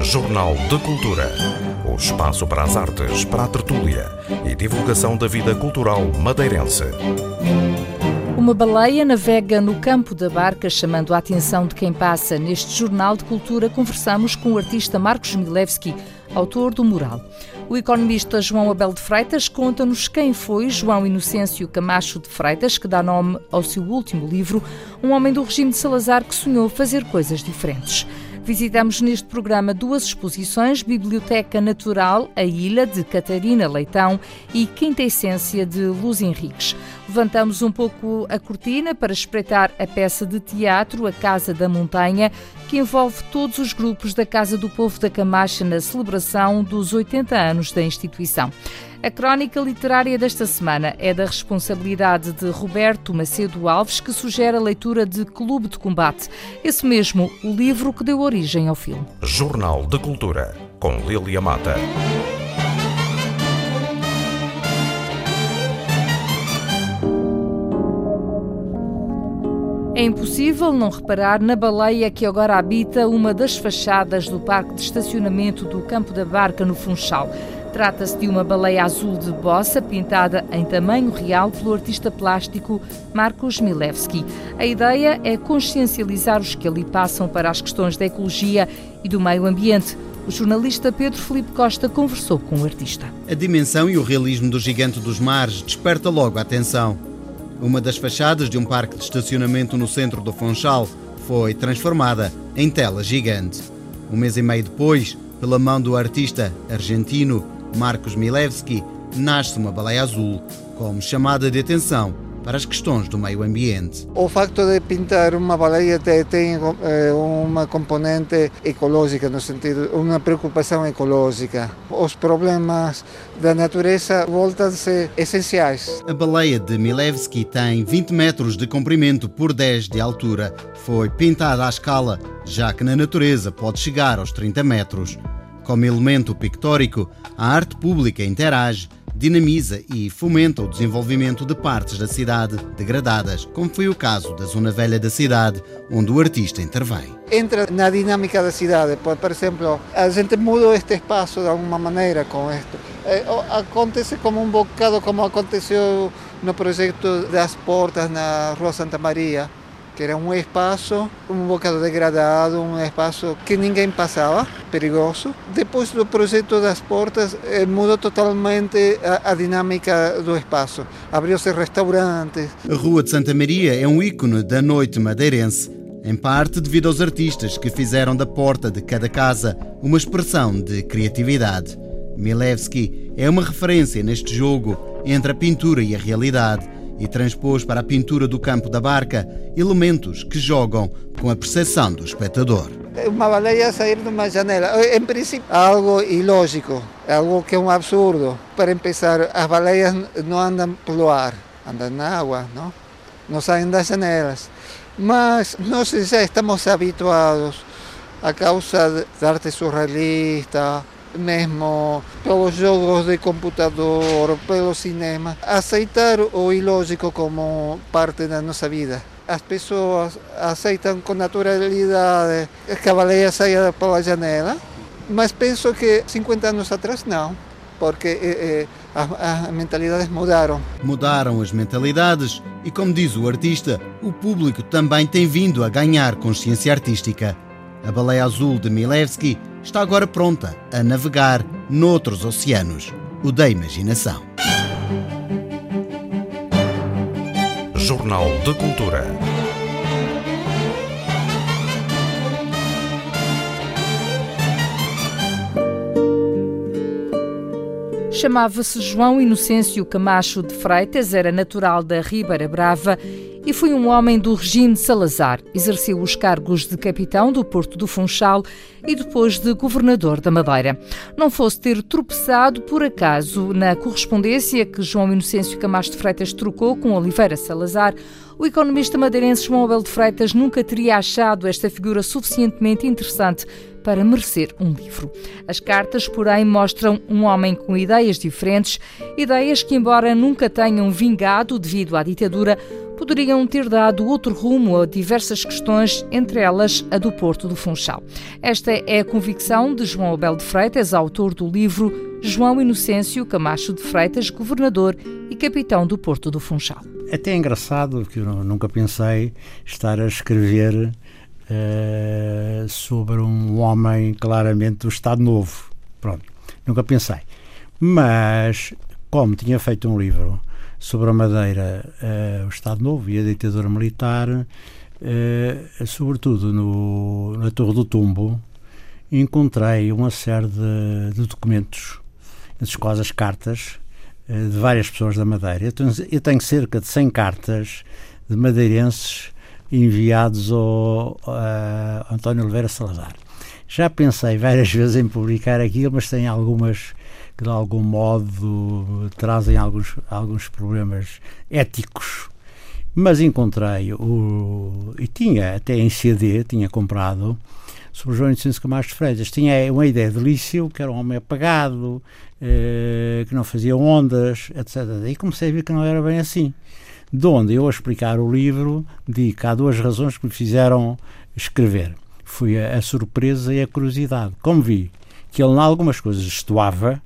Jornal de Cultura. O espaço para as artes, para a tertúlia e divulgação da vida cultural madeirense. Uma baleia navega no campo da barca, chamando a atenção de quem passa. Neste Jornal de Cultura, conversamos com o artista Marcos Milewski, autor do mural. O economista João Abel de Freitas conta-nos quem foi João Inocêncio Camacho de Freitas, que dá nome ao seu último livro, um homem do regime de Salazar que sonhou fazer coisas diferentes. Visitamos neste programa duas exposições: Biblioteca Natural, a Ilha, de Catarina Leitão, e Quinta Essência, de Luz Henriques. Levantamos um pouco a cortina para espreitar a peça de teatro A Casa da Montanha, que envolve todos os grupos da Casa do Povo da Camacha na celebração dos 80 anos da instituição. A crónica literária desta semana é da responsabilidade de Roberto Macedo Alves, que sugere a leitura de Clube de Combate, esse mesmo o livro que deu origem ao filme. Jornal de Cultura, com Lilia Mata. É impossível não reparar na baleia que agora habita uma das fachadas do parque de estacionamento do Campo da Barca, no Funchal. Trata-se de uma baleia azul de bossa pintada em tamanho real pelo artista plástico Marcos Milewski. A ideia é consciencializar os que ali passam para as questões da ecologia e do meio ambiente. O jornalista Pedro Felipe Costa conversou com o artista. A dimensão e o realismo do gigante dos mares desperta logo a atenção. Uma das fachadas de um parque de estacionamento no centro do Funchal foi transformada em tela gigante. Um mês e meio depois, pela mão do artista argentino Marcos Milewski, nasce uma baleia azul como chamada de atenção para as questões do meio ambiente. O facto de pintar uma baleia tem eh, uma componente ecológica, no sentido, uma preocupação ecológica. Os problemas da natureza voltam-se essenciais. A baleia de Milewski tem 20 metros de comprimento por 10 de altura. Foi pintada à escala, já que na natureza pode chegar aos 30 metros. Como elemento pictórico, a arte pública interage, dinamiza e fomenta o desenvolvimento de partes da cidade degradadas, como foi o caso da Zona Velha da cidade, onde o artista intervém. Entra na dinâmica da cidade, por exemplo, a gente muda este espaço de alguma maneira com isto. Eh, acontece como um bocado como aconteceu no projeto das portas na Rua Santa Maria que era um espaço um bocado degradado, um espaço que ninguém passava, perigoso. Depois do projeto das portas, eh, mudou totalmente a, a dinâmica do espaço. Abriu-se restaurantes. A Rua de Santa Maria é um ícone da noite madeirense, em parte devido aos artistas que fizeram da porta de cada casa uma expressão de criatividade. Milewski é uma referência neste jogo entre a pintura e a realidade e transpôs para a pintura do campo da barca elementos que jogam com a percepção do espectador. Uma baleia sair de uma janela, em princípio, é algo ilógico, é algo que é um absurdo. Para começar, as baleias não andam pelo ar, andam na água, não? Não saem das janelas. Mas nós já estamos habituados a causa da arte surrealista, mesmo pelos jogos de computador, pelo cinema, aceitar o ilógico como parte da nossa vida. As pessoas aceitam com naturalidade que a baleia saia pela janela, mas penso que 50 anos atrás não, porque eh, eh, as, as mentalidades mudaram. Mudaram as mentalidades e, como diz o artista, o público também tem vindo a ganhar consciência artística. A baleia azul de Milewski está agora pronta a navegar noutros oceanos, o da imaginação. Jornal de Cultura. Chamava-se João Inocêncio Camacho de Freitas, era natural da Ribeira Brava e foi um homem do regime de Salazar. Exerceu os cargos de capitão do Porto do Funchal e depois de governador da Madeira. Não fosse ter tropeçado por acaso na correspondência que João Inocêncio Camacho de Freitas trocou com Oliveira Salazar, o economista madeirense João Abel de Freitas nunca teria achado esta figura suficientemente interessante para merecer um livro. As cartas, porém, mostram um homem com ideias diferentes, ideias que, embora nunca tenham vingado devido à ditadura, poderiam ter dado outro rumo a diversas questões, entre elas a do Porto do Funchal. Esta é a convicção de João Abel de Freitas, autor do livro João Inocêncio Camacho de Freitas, governador e capitão do Porto do Funchal. É até engraçado que eu nunca pensei estar a escrever uh, sobre um homem claramente do Estado Novo. Pronto, nunca pensei. Mas, como tinha feito um livro sobre a Madeira, uh, o Estado Novo e a ditadura militar, uh, sobretudo no, na Torre do Tumbo, encontrei uma série de, de documentos, entre quais as cartas uh, de várias pessoas da Madeira. Eu tenho, eu tenho, cerca de 100 cartas de madeirenses enviados ao António Oliveira Salazar. Já pensei várias vezes em publicar aquilo, mas tem algumas que de algum modo trazem alguns, alguns problemas éticos. Mas encontrei o. e tinha até em CD, tinha comprado sobre João Inocêncio Camacho de Freitas. Tinha uma ideia de Lício, que era um homem apagado, eh, que não fazia ondas, etc. E comecei a ver que não era bem assim. De onde eu, a explicar o livro, digo que há duas razões que me fizeram escrever. Foi a, a surpresa e a curiosidade. Como vi que ele, em algumas coisas, estuava,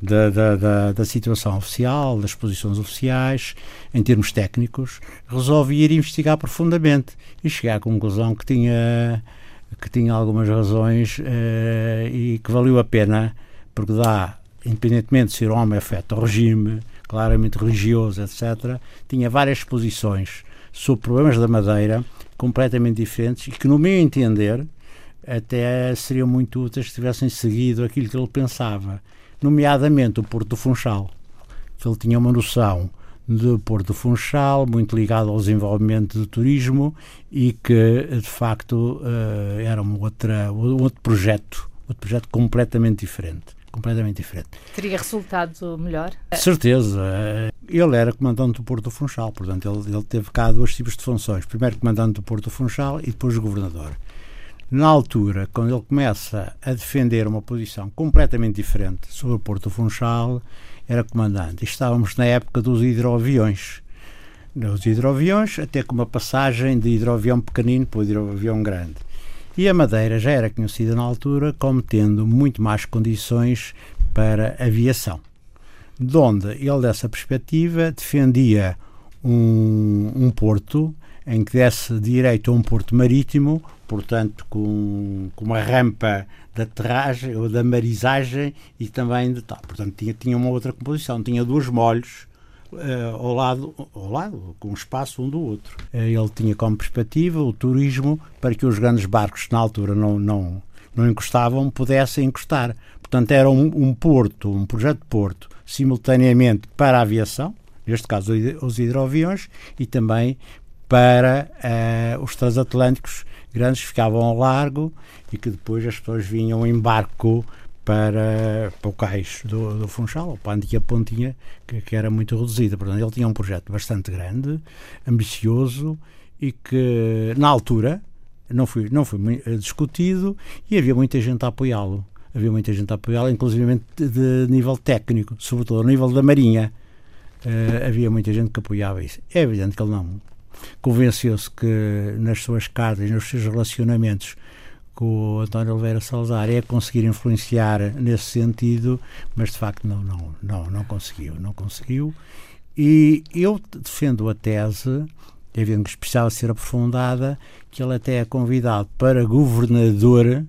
da, da, da, da, situação oficial, das posições oficiais, em termos técnicos, resolvi ir investigar profundamente e cheguei à conclusão que tinha, que tinha algumas razões eh, e que valeu a pena, porque dá, independentemente de ser homem afeto ao regime, claramente religioso, etc., tinha várias posições sobre problemas da Madeira completamente diferentes e que, no meu entender, até seriam muito úteis se tivessem seguido aquilo que ele pensava nomeadamente o Porto do Funchal. Ele tinha uma noção de Porto do Funchal, muito ligado ao desenvolvimento do turismo e que, de facto, eh, era um, outra, um outro projeto, outro projeto completamente diferente. Completamente diferente. Teria resultado melhor? De certeza. Ele era comandante do Porto do Funchal, portanto, ele, ele teve cá dois tipos de funções. Primeiro comandante do Porto do Funchal e depois governador na altura, quando ele começa a defender uma posição completamente diferente sobre o Porto Funchal, era comandante. Estávamos na época dos hidroaviões. Os hidroaviões, até com uma passagem de hidroavião pequenino para o hidroavião grande. E a Madeira já era conhecida na altura como tendo muito mais condições para aviação. De onde ele, dessa perspectiva, defendia um, um porto em que desse direito a um porto marítimo, portanto com, com uma rampa de aterragem ou da marisagem e também de tal. Portanto, tinha, tinha uma outra composição, tinha dois molhos uh, ao, lado, ao lado, com espaço um do outro. Uh, ele tinha como perspectiva o turismo para que os grandes barcos na altura não, não, não encostavam pudessem encostar. Portanto, era um, um porto, um projeto de porto, simultaneamente para a aviação, neste caso os hidroaviões, e também para uh, os transatlânticos grandes que ficavam ao largo e que depois as pessoas vinham em barco para, para o cais do, do Funchal, ou para a antiga pontinha, que, que, era muito reduzida. Portanto, ele tinha um projeto bastante grande, ambicioso e que, na altura, não foi, não foi discutido e havia muita gente a apoiá-lo. Havia muita gente a apoiá-lo, inclusive de, de, nível técnico, sobretudo a nível da Marinha. Uh, havia muita gente que apoiava isso. É evidente que ele não convenceu-se que nas suas cartas, nos seus relacionamentos com o António Oliveira Salazar é conseguir influenciar nesse sentido, mas de facto não, não, não, não conseguiu, não conseguiu. E eu defendo a tese, evidente que precisava ser aprofundada, que ele até é convidado para governador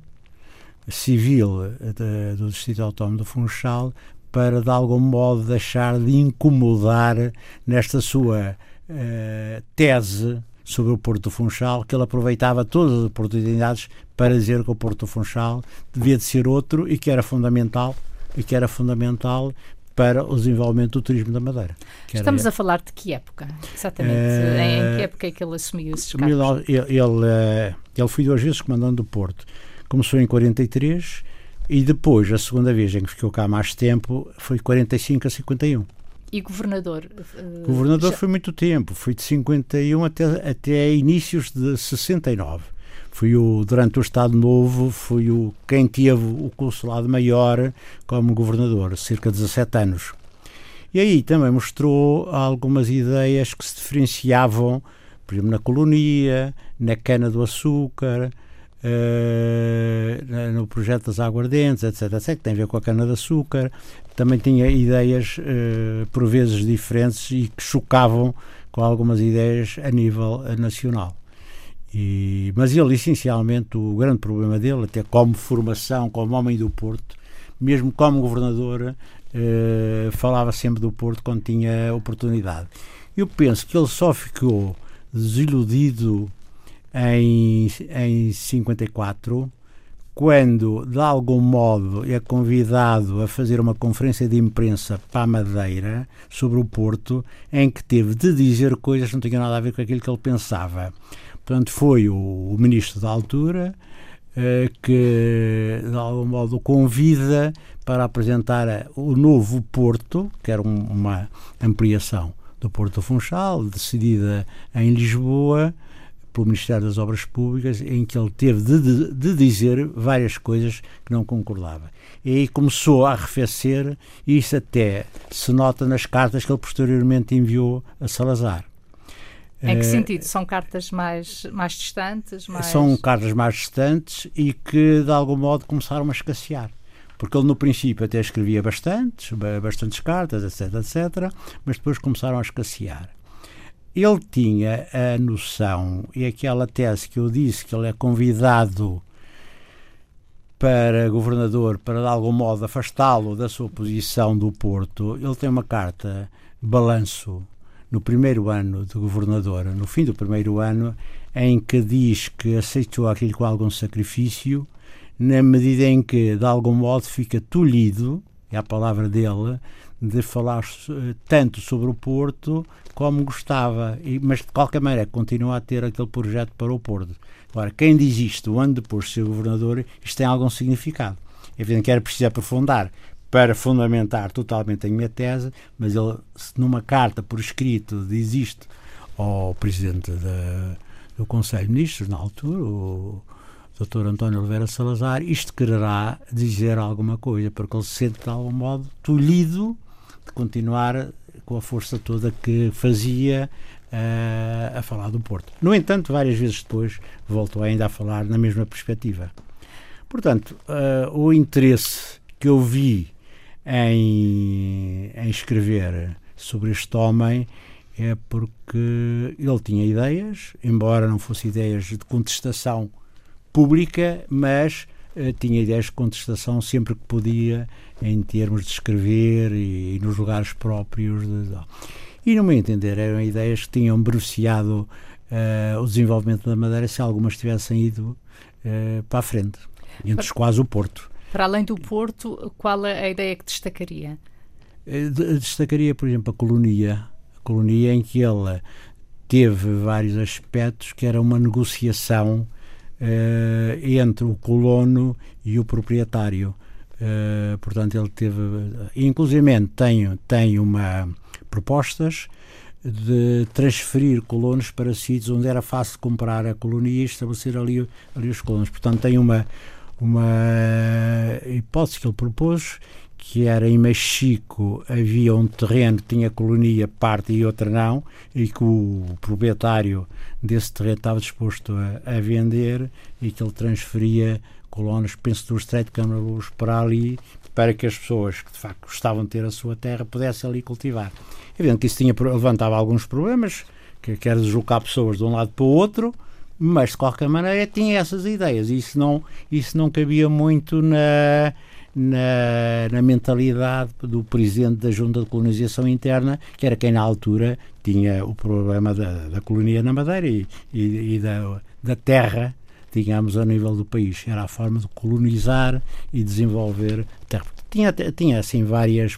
civil de, do Distrito Autónomo do Funchal para de algum modo deixar de incomodar nesta sua uh, tese sobre o Porto do Funchal, que ele aproveitava todas as oportunidades para dizer que o Porto do Funchal devia de ser outro e que era fundamental e que era fundamental para o desenvolvimento do turismo da Madeira. Estamos a falar de que época? Exatamente. Uh, em que época é que ele assumiu esses cargos? Ele, ele, eh, ele foi duas vezes comandante do Porto. Começou em 43 e depois, a segunda vez em que ficou cá mais tempo, foi 45 a 51. E governador? Uh, governador já... foi muito tempo, foi de 51 até, até inícios de 69. Fui o, durante o Estado Novo, fui o, quem teve o consulado maior como governador, cerca de 17 anos. E aí também mostrou algumas ideias que se diferenciavam, por exemplo, na colonia, na cana-do-açúcar, uh, no projeto das aguardentes, etc, etc, que tem a ver com a cana-de-açúcar. Também tinha ideias, uh, por vezes, diferentes e que chocavam com algumas ideias a nível nacional. E, mas ele, essencialmente, o grande problema dele, até como formação, como homem do Porto, mesmo como governador, eh, falava sempre do Porto quando tinha oportunidade. Eu penso que ele só ficou desiludido em, em 54 quando, de algum modo, é convidado a fazer uma conferência de imprensa para a Madeira sobre o Porto, em que teve de dizer coisas que não tinham nada a ver com aquilo que ele pensava. Portanto, foi o, o ministro da altura eh, que, de algum modo, convida para apresentar o novo Porto, que era um, uma ampliação do Porto Funchal, decidida em Lisboa, pelo Ministério das Obras Públicas, em que ele teve de, de, de, dizer várias coisas que não concordava. E aí começou a arrefecer, e isso até se nota nas cartas que ele posteriormente enviou a Salazar. Em que eh, sentido? São cartas mais, mais distantes? Mais... São cartas mais distantes e que, de algum modo, começaram a escassear. Porque ele, no princípio, até escrevia bastantes, bastantes cartas, etc, etc, mas depois começaram a escassear ele tinha a noção, e aquela tese que eu disse, que ele é convidado para governador para de algum modo afastá-lo da sua posição do Porto, ele tem uma carta balanço no primeiro ano de governador, no fim do primeiro ano, em que diz que aceitou aquilo com algum sacrifício, na medida em que de algum modo fica tolhido, é a palavra dele, de falar eh, tanto sobre o Porto como gostava, mas de qualquer maneira continua a ter aquele projeto para o Porto. Agora, quem diz isto um ano depois de ser governador, isto tem algum significado. É evidente que era preciso aprofundar para fundamentar totalmente a minha tese, mas ele, numa carta por escrito, diz isto ao presidente do Conselho de Ministros, na altura, o Dr. António Oliveira Salazar, isto quererá dizer alguma coisa, porque ele se sente de algum modo tolhido de continuar com a força toda que fazia uh, a falar do Porto. No entanto, várias vezes depois voltou ainda a falar na mesma perspectiva. Portanto, uh, o interesse que eu vi em, em escrever sobre este homem é porque ele tinha ideias, embora não fossem ideias de contestação pública, mas tinha ideias de contestação sempre que podia em termos de escrever e, e nos lugares próprios. De, e, no meu entender, eram ideias que tinham beneficiado uh, o desenvolvimento da Madeira se algumas tivessem ido uh, para a frente, entre os quais o Porto. Para além do Porto, qual a ideia que destacaria? Uh, destacaria, por exemplo, a colonia, a colonia em que ele teve vários aspectos, que era uma negociação entre o colono e o proprietário. Uh, portanto, ele teve. Inclusive, tem, tem uma propostas de transferir colonos para sítios onde era fácil comprar a colonia e estabelecer ali, ali os colonos. Portanto, tem uma, uma hipótese que ele propôs, que era em Mexico havia um terreno que tinha colonia parte e outra não, e que o proprietário desse terreno estava disposto a, a vender e que ele transferia colonos, penso do Estreito de Câmara Luz para ali, para que as pessoas que de facto gostavam de ter a sua terra pudessem ali cultivar. Evidente que isso tinha, levantava alguns problemas, que quer deslocar pessoas de um lado para o outro, mas de qualquer maneira tinha essas ideias. Isso não, isso não cabia muito na, na, na, mentalidade do presidente da Junta de Colonização Interna, que era quem na altura tinha o problema da, da colonia na Madeira e, e, e da, da terra digamos, a nível do país. Era a forma de colonizar e desenvolver terra. Tinha, tinha assim, várias,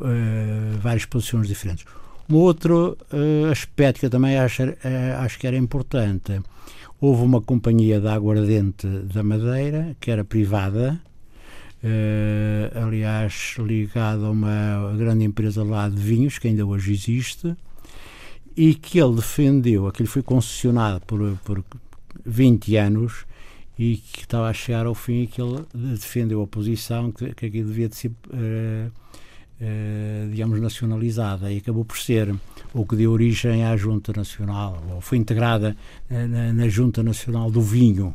uh, várias posições diferentes. Um outro uh, aspecto que eu também acho, uh, acho que era importante, houve uma companhia de aguardente da Madeira, que era privada, uh, aliás, ligada a uma grande empresa lá de vinhos, que ainda hoje existe, e que ele defendeu, aquilo foi concessionado por, por, 20 anos e que estava a chegar ao fim e que ele defendeu a posição que, que aquilo devia de ser uh, eh, digamos, nacionalizada e acabou por ser o que deu origem à Junta Nacional, ou foi integrada eh, na, na Junta Nacional do Vinho,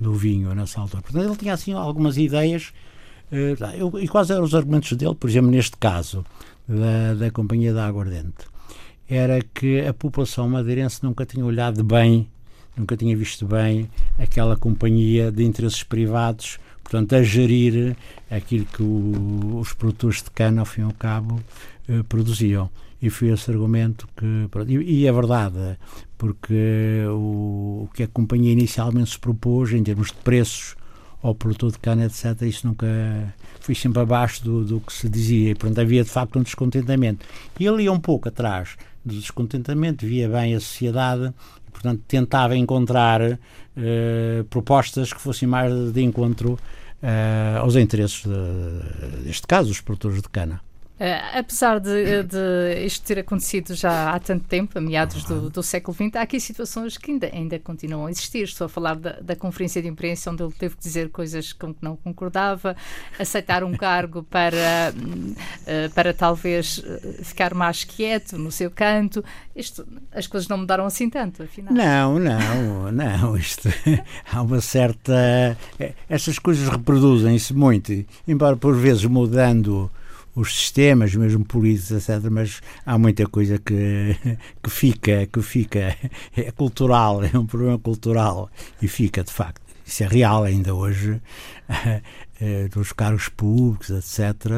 do vinho nessa altura. Portanto, ele tinha assim algumas ideias eh, eu, e quais eram os argumentos dele, por exemplo, neste caso da, da Companhia da Aguardente? Era que a população madeirense nunca tinha olhado bem, nunca tinha visto bem aquela companhia de interesses privados portanto, a gerir aquilo que o, os produtores de cana, ao fim e ao cabo, eh, produziam. E foi esse argumento que. E, e é verdade, porque o, o, que a companhia inicialmente se propôs, em termos de preços ao produtor de cana, etc., isso nunca. foi sempre abaixo do, do que se dizia. E, portanto, havia de facto um descontentamento. E ele ia um pouco atrás do descontentamento, via bem a sociedade portanto tentava encontrar uh, propostas que fossem mais de encontro uh, aos interesses, de, neste caso, dos produtores de cana. Uh, apesar de, de, isto ter acontecido já há tanto tempo, a meados do, do, século XX, há aqui situações que ainda, ainda continuam a existir. Estou a falar da, da, conferência de imprensa onde ele teve que dizer coisas com que não concordava, aceitar um cargo para, uh, para talvez ficar mais quieto no seu canto. Isto, as coisas não mudaram assim tanto, afinal. Não, não, não. Isto, há uma certa. Estas coisas reproduzem-se muito, embora por vezes mudando os sistemas, mesmo políticos, etc. Mas há muita coisa que, que fica, que fica, é cultural, é um problema cultural e fica de facto. Isso é real ainda hoje, eh, dos cargos públicos, etc.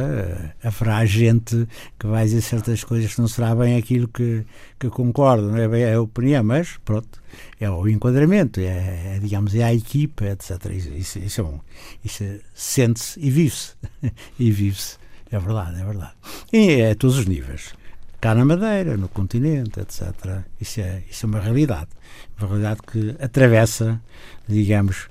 Haverá gente que vai dizer certas coisas que não será bem aquilo que, que concorda, não é bem a opinião, mas pronto, é o enquadramento, é, é digamos, é a equipa, etc. Isso, isso, isso é. Isso sente-se e vive-se. e vive-se. É verdade, é verdade. E é a todos os níveis. Cá na Madeira, no continente, etc. Isso é, isso é uma realidade. Uma realidade que atravessa, digamos,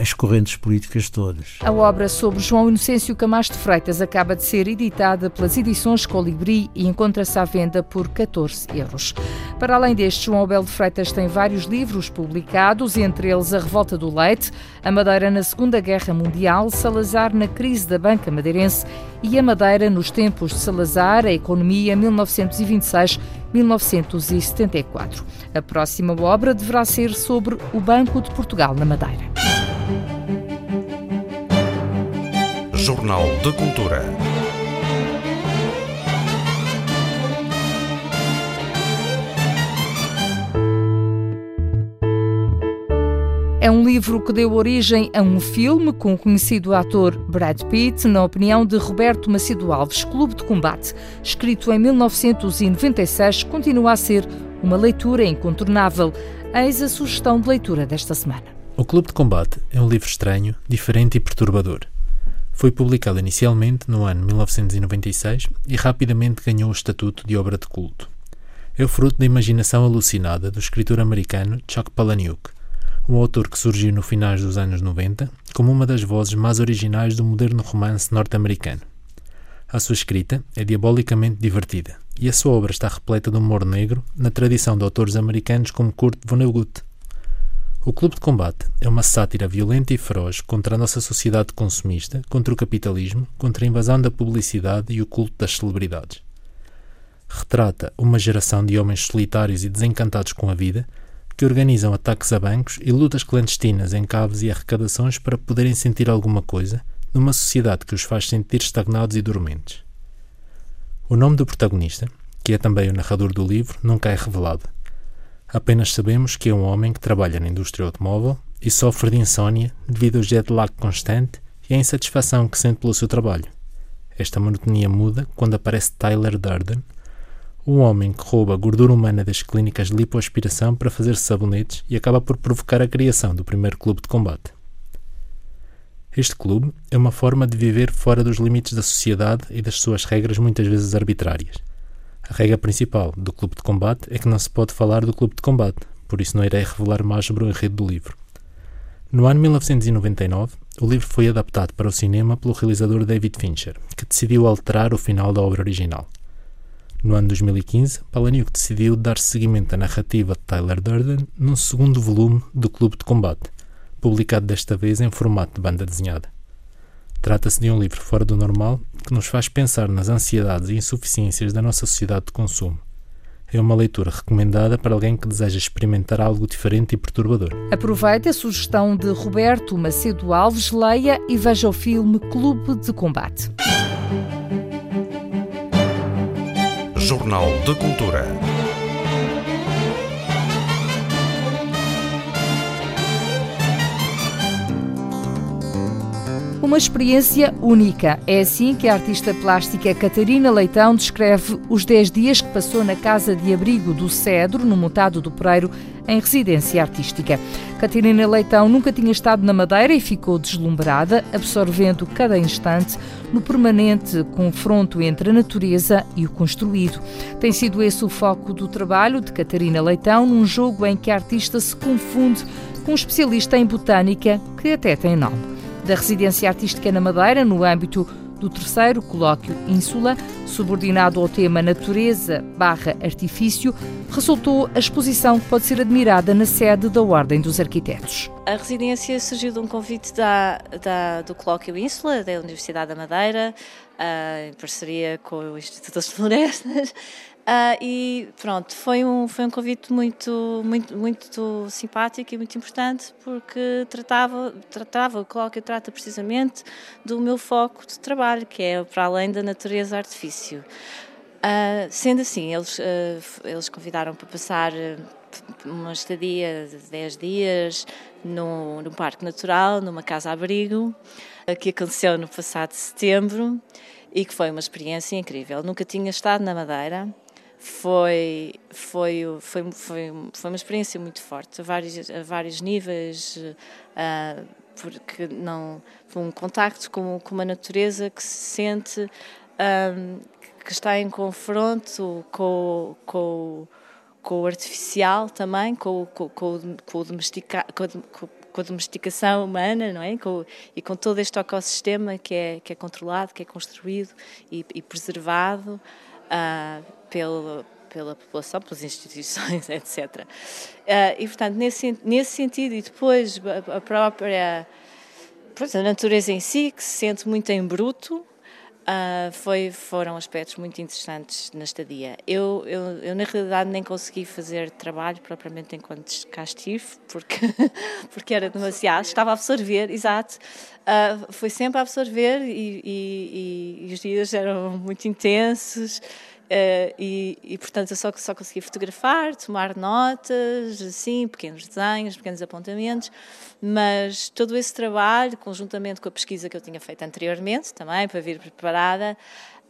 as correntes políticas todas. A obra sobre João Inocêncio Camacho de Freitas acaba de ser editada pelas edições Colibri e encontra-se à venda por 14 euros. Para além deste, João Abel de Freitas tem vários livros publicados, entre eles A Revolta do Leite, A Madeira na Segunda Guerra Mundial, Salazar na crise da banca madeirense e A Madeira nos tempos de Salazar, a Economia 1926-1974. A próxima obra deverá ser sobre o Banco de Portugal na Madeira. Jornal de Cultura. É um livro que deu origem a um filme com o conhecido ator Brad Pitt, na opinião de Roberto Macedo Alves, Clube de Combate. Escrito em 1996, continua a ser uma leitura incontornável. Eis a sugestão de leitura desta semana. O Clube de Combate é um livro estranho, diferente e perturbador. Foi publicado inicialmente no ano 1996 e rapidamente ganhou o estatuto de obra de culto. É o fruto da imaginação alucinada do escritor americano Chuck Palahniuk, um autor que surgiu no finais dos anos 90 como uma das vozes mais originais do moderno romance norte-americano. A sua escrita é diabolicamente divertida e a sua obra está repleta de humor negro na tradição de autores americanos como Kurt Vonnegut. O Clube de Combate é uma sátira violenta e feroz contra a nossa sociedade consumista, contra o capitalismo, contra a invasão da publicidade e o culto das celebridades. Retrata uma geração de homens solitários e desencantados com a vida que organizam ataques a bancos e lutas clandestinas em caves e arrecadações para poderem sentir alguma coisa numa sociedade que os faz sentir estagnados e dormentes. O nome do protagonista, que é também o narrador do livro, nunca é revelado Apenas sabemos que é um homem que trabalha na indústria automóvel e sofre de insônia devido ao jet lag constante e à insatisfação que sente pelo seu trabalho. Esta monotonia muda quando aparece Tyler Durden, um homem que rouba gordura humana das clínicas de lipoaspiração para fazer sabonetes e acaba por provocar a criação do primeiro clube de combate. Este clube é uma forma de viver fora dos limites da sociedade e das suas regras muitas vezes arbitrárias. A regra principal do clube de combate é que não se pode falar do clube de combate, por isso não irei revelar mais sobre o enredo do livro. No ano 1999, o livro foi adaptado para o cinema pelo realizador David Fincher, que decidiu alterar o final da obra original. No ano 2015, Palahniuk decidiu dar seguimento à narrativa de Tyler Durden num segundo volume do Clube de Combate, publicado desta vez em formato de banda desenhada. Trata-se de um livro fora do normal que nos faz pensar nas ansiedades e insuficiências da nossa sociedade de consumo. É uma leitura recomendada para alguém que deseja experimentar algo diferente e perturbador. Aproveite a sugestão de Roberto Macedo Alves, leia e veja o filme Clube de Combate. Jornal de Cultura. Uma experiência única. É assim que a artista plástica Catarina Leitão descreve os 10 dias que passou na casa de abrigo do Cedro, no Mutado do Pereiro, em residência artística. Catarina Leitão nunca tinha estado na Madeira e ficou deslumbrada, absorvendo cada instante no permanente confronto entre a natureza e o construído. Tem sido esse o foco do trabalho de Catarina Leitão, num jogo em que a artista se confunde com um especialista em botânica que até tem nome da Residência Artística na Madeira, no âmbito do terceiro colóquio Ínsula, subordinado ao tema Natureza barra Artifício, resultou a exposição que pode ser admirada na sede da Ordem dos Arquitetos. A residência surgiu de um convite da, da, do colóquio Ínsula, da Universidade da Madeira, uh, em parceria com o Instituto das Florestas, Uh, e pronto, foi um, foi um convite muito, muito, muito simpático e muito importante porque tratava, tratava, o colóquio trata precisamente do meu foco de trabalho, que é para além da natureza artifício. Uh, sendo assim, eles, uh, eles convidaram para passar uma estadia de 10 dias no, no Parque Natural, numa casa-abrigo, que aconteceu no passado setembro e que foi uma experiência incrível. Nunca tinha estado na Madeira foi, foi, foi, foi, foi uma experiência muito forte, a vários, a vários níveis, uh, porque não foi um contacto com, com uma natureza que se sente um, ah, que está em confronto com, com, com o artificial também, com, com, com, com o com, com a domesticação humana, não é? Com, e com todo este ecossistema que é, que é controlado, que é construído e, e preservado uh, pelo, pela população, pelas instituições, etc. Uh, ah, e, portanto, nesse, nesse sentido, e depois a, própria a natureza em si, que se sente muito em bruto, Uh, foi, foram aspectos muito interessantes na estadia. Eu, eu, eu, na realidade, nem consegui fazer trabalho propriamente enquanto cá estive, porque, porque era demasiado. Estava a absorver, exato. Uh, foi sempre a absorver e, e, e, e os dias eram muito intensos. Uh, e, e, portanto eu só, só consegui fotografar, tomar notas, assim, pequenos desenhos, pequenos apontamentos, mas todo esse trabalho, conjuntamente com a pesquisa que eu tinha feito anteriormente, também para vir preparada,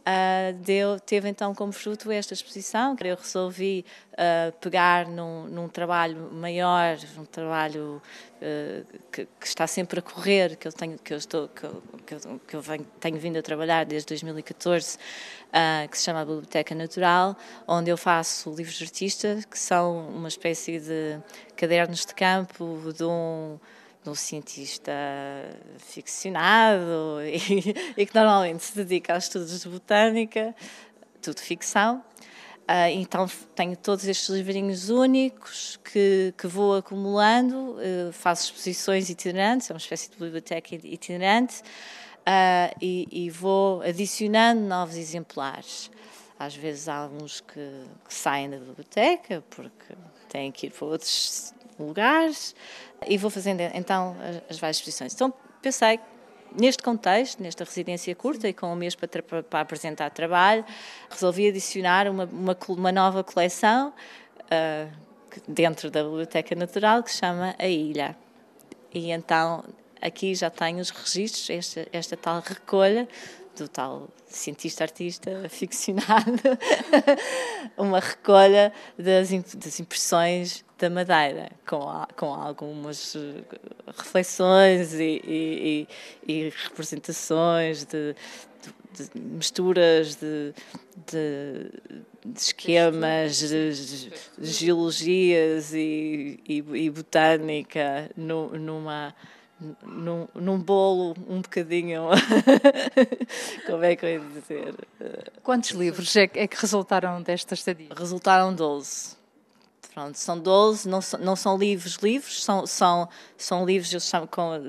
Uh, deu, teve então como fruto esta exposição. Eu resolvi uh, pegar num, num, trabalho maior, um trabalho uh, que, que, está sempre a correr, que eu tenho, que eu estou, que eu, que eu, que eu venho, tenho vindo a trabalhar desde 2014, que se chama Biblioteca Natural, onde eu faço livros de artista, que são uma espécie de cadernos de campo de um de um cientista ficcionado e, e, que normalmente se dedica aos estudos de botânica, tudo ficção. Uh, então tenho todos estes livrinhos únicos que, que vou acumulando, uh, faço exposições itinerantes, é uma espécie de biblioteca itinerante, uh, e, e, vou adicionando novos exemplares. Às vezes há uns que, que saem da biblioteca porque têm que ir para outros lugares e vou fazendo então as, várias exposições. Então pensei neste contexto, nesta residência curta e com um mês para, para apresentar trabalho, resolvi adicionar uma, uma, uma nova coleção uh, dentro da Biblioteca Natural que se chama A Ilha. E então aqui já tenho os registros, esta, esta tal recolha do tal cientista artista ficcionado, uma recolha das, das impressões da Madeira, com, com algumas eh, reflexões e, e, e representações de, de, de, misturas de, de, esquemas, de, geologias e, e, botânica numa num, num bolo um bocadinho. Como é que eu ia dizer? Quantos livros é, é que resultaram desta estadia? Resultaram 12. Pronto, são 12, não, são, não são livros livros, são, são, são livros, eu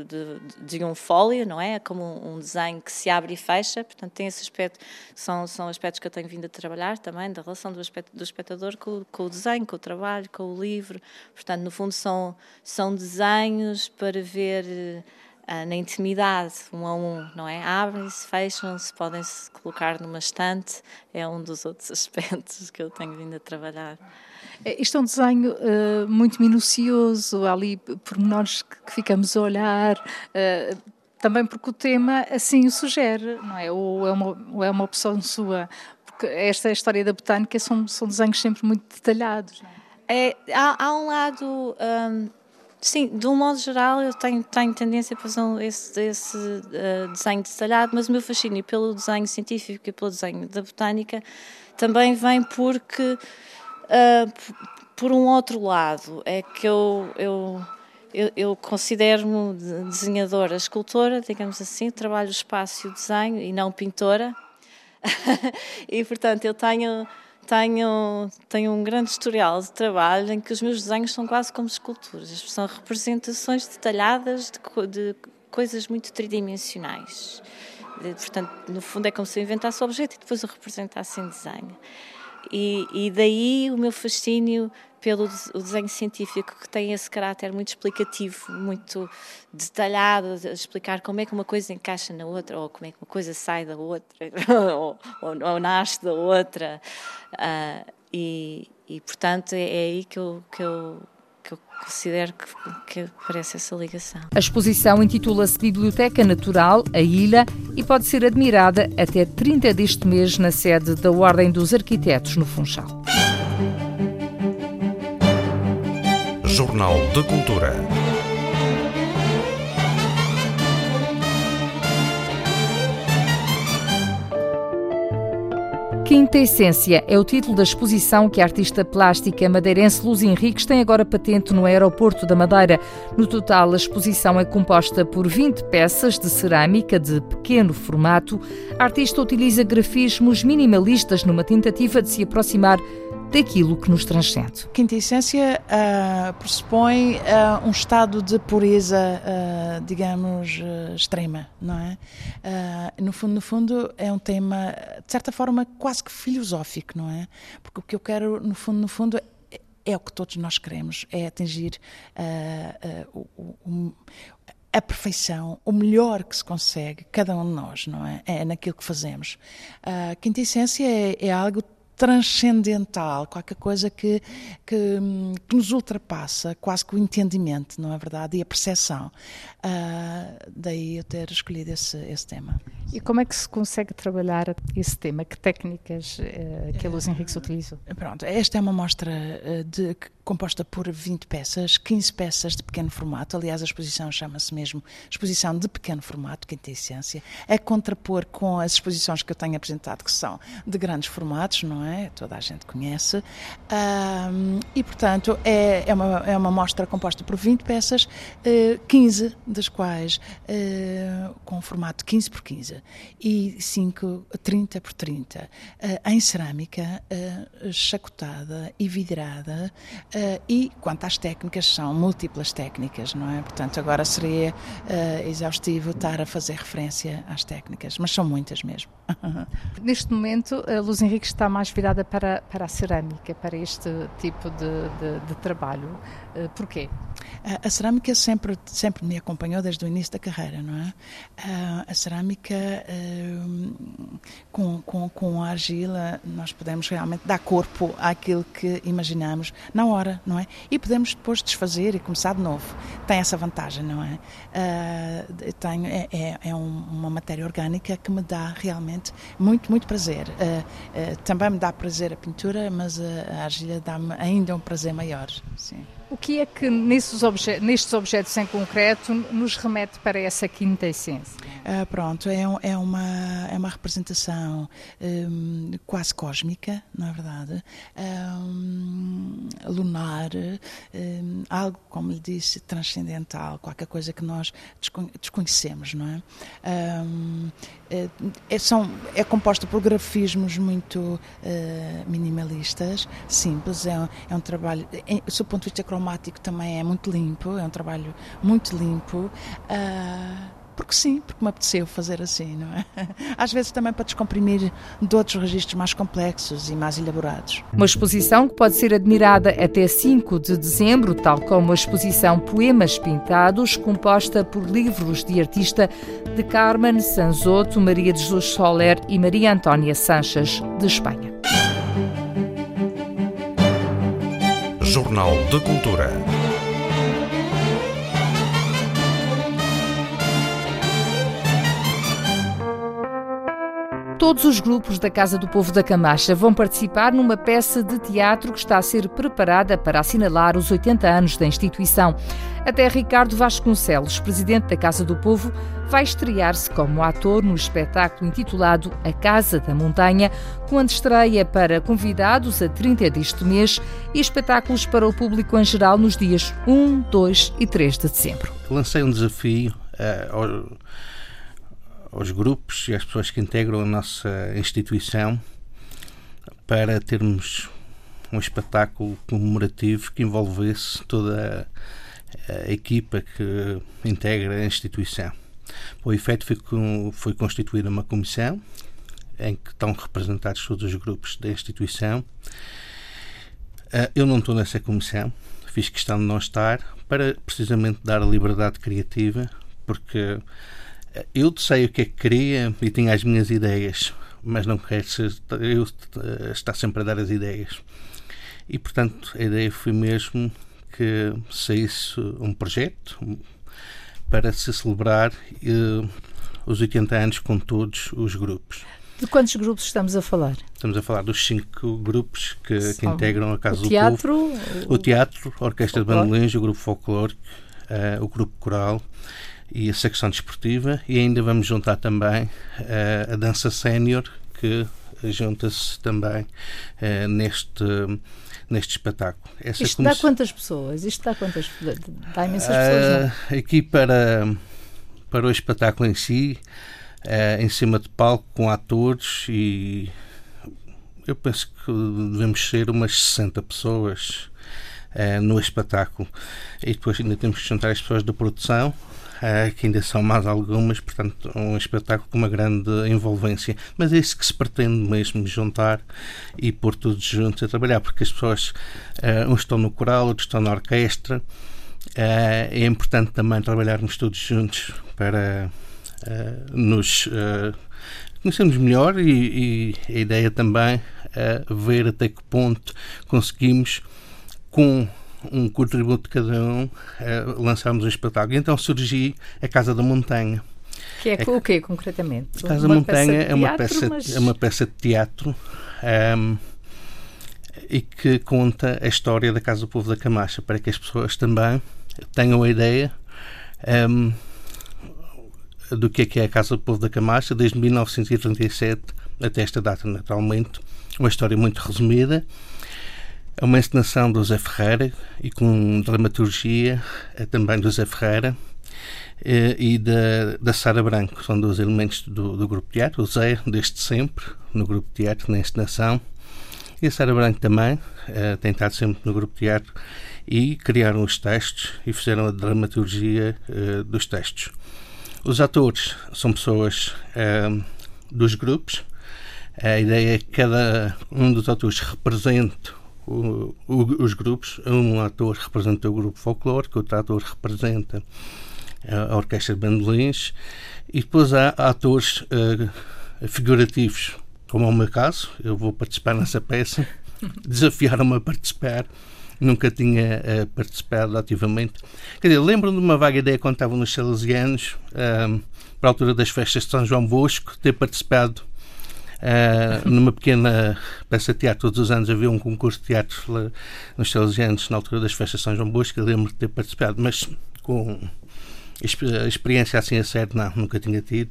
de, de, um fólio, não é? é? Como um, um, desenho que se abre e fecha, portanto tem esse aspecto, são, são aspectos que eu tenho vindo a trabalhar também, da relação do, aspecto, do espectador com, com o desenho, com o trabalho, com o livro, portanto no fundo são, são desenhos para ver ah, na intimidade, um a um, não é? Abrem-se, fecham-se, podem-se colocar numa estante, é um dos outros aspectos que eu tenho vindo a trabalhar. É, isto é um desenho uh, muito minucioso, há ali pormenores que, que ficamos a olhar, uh, também porque o tema assim o sugere, não é? Ou é uma, ou é uma opção sua, porque esta é história da botânica são, são desenhos sempre muito detalhados. É? é? há, há um lado. Um, Sim, de um modo geral, eu tenho, tenho tendência a fazer esse, esse uh, desenho detalhado, mas o meu fascínio pelo desenho científico e pelo desenho da botânica também vem porque, uh, por um outro lado, é que eu, eu, eu, eu considero-me desenhadora, escultora, digamos assim, trabalho espaço e desenho e não pintora. e, portanto, eu tenho tenho, tenho um grande historial de trabalho em que os meus desenhos são quase como esculturas. São representações detalhadas de, de coisas muito tridimensionais. Portanto, no fundo, é como se eu inventasse o objeto e depois o representasse em desenho. E, e daí o meu fascínio pelo desenho científico que tem esse caráter muito explicativo, muito detalhado, de explicar como é que uma coisa encaixa na outra, ou como é que uma coisa sai da outra, ou, ou, ou nasce da outra. Uh, e, e, portanto, é, é aí que eu, que eu que eu considero que, que aparece essa ligação. A exposição intitula-se Biblioteca Natural, a Ilha, e pode ser admirada até 30 deste mês na sede da Ordem dos Arquitetos, no Funchal. Jornal de Cultura. Quinta Essência é o título da exposição que a artista plástica madeirense Luz Henriques tem agora patente no aeroporto da Madeira. No total, a exposição é composta por 20 peças de cerâmica de pequeno formato. A artista utiliza grafismos minimalistas numa tentativa de se aproximar daquilo que nos transcende. Quinta essência uh, pressupõe uh, um estado de pureza, uh, digamos, extrema, não é? no fundo, no fundo, é um tema, de certa forma, quase que filosófico, não é? Porque o que eu quero, no fundo, no fundo, é, é o que todos nós queremos, é atingir o, o a perfeição, o melhor que se consegue, cada um de nós, não é? É naquilo que fazemos. A quinta essência é, é algo transcendental, qualquer coisa que, que, que, nos ultrapassa, quase que o entendimento, não é verdade? E a percepção. Uh, daí eu ter escolhido esse, esse tema. E como é que se consegue trabalhar esse tema? Que técnicas uh, que a Luz Henrique utiliza? Pronto, esta é uma mostra uh, de, composta por 20 peças, 15 peças de pequeno formato. Aliás, a exposição chama-se mesmo Exposição de Pequeno Formato, Quinta Essência, a contrapor com as exposições que eu tenho apresentado, que são de grandes formatos, não é? Toda a gente conhece. e, portanto, é, é, uma, é uma mostra composta por 20 peças, uh, 15 das quais uh, com formato 15 por 15 e 5, 30 por 30, uh, em cerâmica, chacotada e vidrada. E quanto às técnicas, são múltiplas técnicas, não é? Portanto, agora seria exaustivo estar a fazer referência às técnicas, mas são muitas mesmo. Neste momento, a Luz Henrique está mais virada para, para a cerâmica, para este tipo de, de, de trabalho. porquê? A, cerâmica sempre, sempre me acompanhou desde o início da carreira, não é? A cerâmica com, com, com a argila nós podemos realmente dar corpo àquilo que imaginamos na não é? E podemos depois desfazer e começar de novo. Tem essa vantagem, não é? Uh, tenho, é, é, é um, uma matéria orgânica que me dá realmente muito, muito prazer. Uh, uh, também me dá prazer a pintura, mas a argila dá-me ainda um prazer maior. Sim. O que é que obje nestes objetos em concreto nos remete para essa quinta essência? Ah, pronto, é, é, uma, é uma representação um, quase cósmica, não é verdade? Um, lunar, um, algo, como lhe disse, transcendental, qualquer coisa que nós desconhecemos, não é? É, é, são, é composta por grafismos muito uh, minimalistas, simples, é, é um trabalho, em, do ponto de vista cromático também é muito limpo, é um trabalho muito limpo. Uh, porque sim, porque me apeteceu fazer assim, não é? Às vezes também para descomprimir de outros registros mais complexos e mais elaborados. Uma exposição que pode ser admirada até 5 de dezembro, tal como a exposição Poemas Pintados, composta por livros de artista de Carmen Sanzoto, Maria de Jesus Soler e Maria Antónia Sanches, de Espanha. Jornal de Cultura. Todos os grupos da Casa do Povo da Camacha vão participar numa peça de teatro que está a ser preparada para assinalar os 80 anos da instituição. Até Ricardo Vasconcelos, presidente da Casa do Povo, vai estrear-se como ator no espetáculo intitulado A Casa da Montanha, com estreia para convidados a 30 deste mês e espetáculos para o público em geral nos dias 1, 2 e 3 de dezembro. Lancei um desafio uh, aos grupos e às pessoas que integram a nossa instituição para termos um espetáculo comemorativo que envolvesse toda a, equipa que integra a instituição. O efeito foi, constituída uma comissão em que estão representados todos os grupos da instituição. Ah, eu não estou nessa comissão, fiz questão de não estar, para precisamente dar liberdade criativa, porque eu sei o que é que queria e tinha as minhas ideias, mas não quero ser eu estar sempre a dar as ideias. E portanto a ideia foi mesmo que saísse um projeto para se celebrar uh, os 80 anos com todos os grupos. De quantos grupos estamos a falar? Estamos a falar dos cinco grupos que, que integram a Casa o teatro, do Povo. O, o teatro, a Orquestra de Bandolins, o grupo folclórico, uh, o grupo coral e a secção desportiva e ainda vamos juntar também uh, a dança sénior que junta-se também uh, neste neste espetáculo. Essa Isto dá quantas pessoas? Isto dá quantas dá imensas pessoas, não? Aqui para para o espetáculo em si, em cima de palco com atores e eu penso que devemos ser umas 60 pessoas no espetáculo. E depois ainda temos que juntar as pessoas da produção, uh, que ainda são mais algumas, portanto, um espetáculo com uma grande envolvência. Mas é isso que se pretende mesmo, juntar e pôr todos juntos a trabalhar, porque as pessoas, uh, uns estão no coral, outros estão na orquestra. Uh, é importante também trabalharmos todos juntos para nos conhecermos melhor e, e, a ideia também é ver até que ponto conseguimos com um contributo de cada um, uh, lançámos um espetáculo. E então surgiu a Casa da Montanha. Que é, é o quê, concretamente? A Casa da Montanha é, uma peça, mas... é uma peça de teatro um, ehm, e que conta a história da Casa do Povo da Camacha, para que as pessoas também tenham a ideia um, ehm, do que é, que é a Casa do Povo da Camacha, desde 1937 até esta data, naturalmente. Uma história muito resumida é uma encenação do Zé Ferreira e com dramaturgia é também do Zé Ferreira eh, e da, da Sara Branco. São dois elementos do, do grupo de teatro. O Zé, desde sempre, no grupo de teatro, na encenação. E a Sara Branco também, uh, tem estado sempre no grupo de teatro e criaram os textos e fizeram a dramaturgia dos textos. Os atores são pessoas dos grupos. A ideia é que cada um dos atores represente o, o, os grupos. Um ator representa o grupo folclórico, outro ator representa a, orquestra de bandolins e depois há atores uh, figurativos, como é o meu caso. Eu vou participar nessa peça. Desafiaram-me a participar. Nunca tinha uh, participado ativamente. Quer dizer, lembro-me de uma vaga ideia quando estava nos Salesianos, uh, para a altura das festas de São João Bosco, ter participado Uh, numa pequena peça de teatro, todos os anos havia um concurso de teatro nos Salesianos, na altura das festas de São João Bosco, eu lembro de ter participado, mas com experiência assim a sério, não, nunca tinha tido.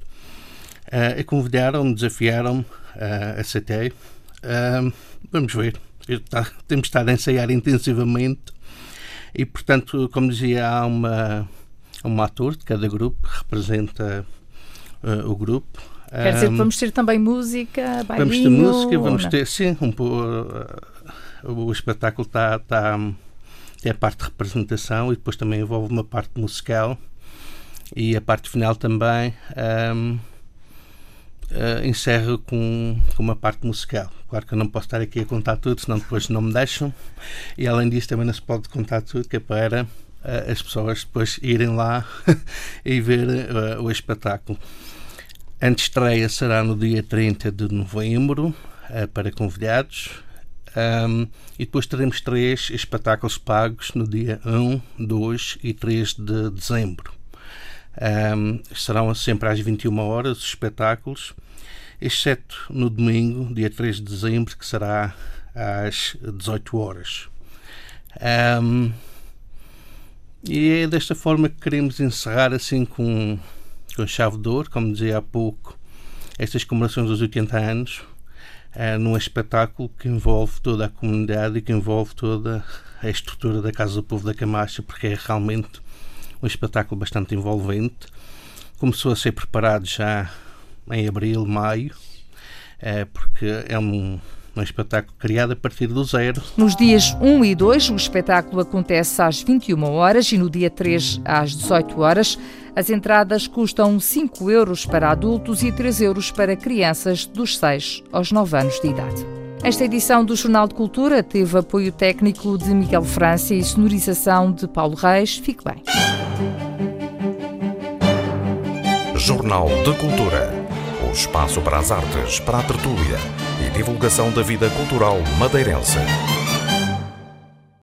Uh, convidaram-me, desafiaram-me, uh, aceitei. Uh, vamos ver. Tá, temos estado a ensaiar intensivamente e, portanto, como dizia, há uma, um ator de cada grupo que representa uh, o grupo. Quer dizer vamos ter também música, bailinho? Vamos ter música, vamos ter, sim, um, uh, o espetáculo está, está, tem a parte de representação e depois também envolve uma parte musical e a parte final também um, uh, encerra com, com uma parte musical. Claro que eu não posso estar aqui a contar tudo, senão depois não me deixam. E além disso, também não se pode contar tudo, que é para uh, as pessoas depois irem lá e ver uh, o espetáculo. A estreia será no dia 30 de novembro, uh, para convidados. Um, e depois teremos três espetáculos pagos no dia 1, 2 e 3 de dezembro. Um, serão sempre às 21 horas os espetáculos, exceto no domingo, dia 3 de dezembro, que será às 18 horas. Um, e é desta forma que queremos encerrar assim com, com chave de ouro, como dizia há pouco, estas comemorações dos 80 anos, uh, num espetáculo que envolve toda a comunidade e que envolve toda a estrutura da Casa do Povo da Camacha, porque é realmente um espetáculo bastante envolvente. Começou a ser preparado já em abril, maio, é, porque é um, um espetáculo criado a partir do zero. Nos dias 1 e 2, o espetáculo acontece às 21 horas e no dia 3 às 18 horas. As entradas custam 5 euros para adultos e 3 euros para crianças dos 6 aos 9 anos de idade. Esta edição do Jornal de Cultura teve apoio técnico de Miguel França e sonorização de Paulo Reis. Fique bem. Jornal de Cultura. O espaço para as artes, para a tertúlia e divulgação da vida cultural madeirense.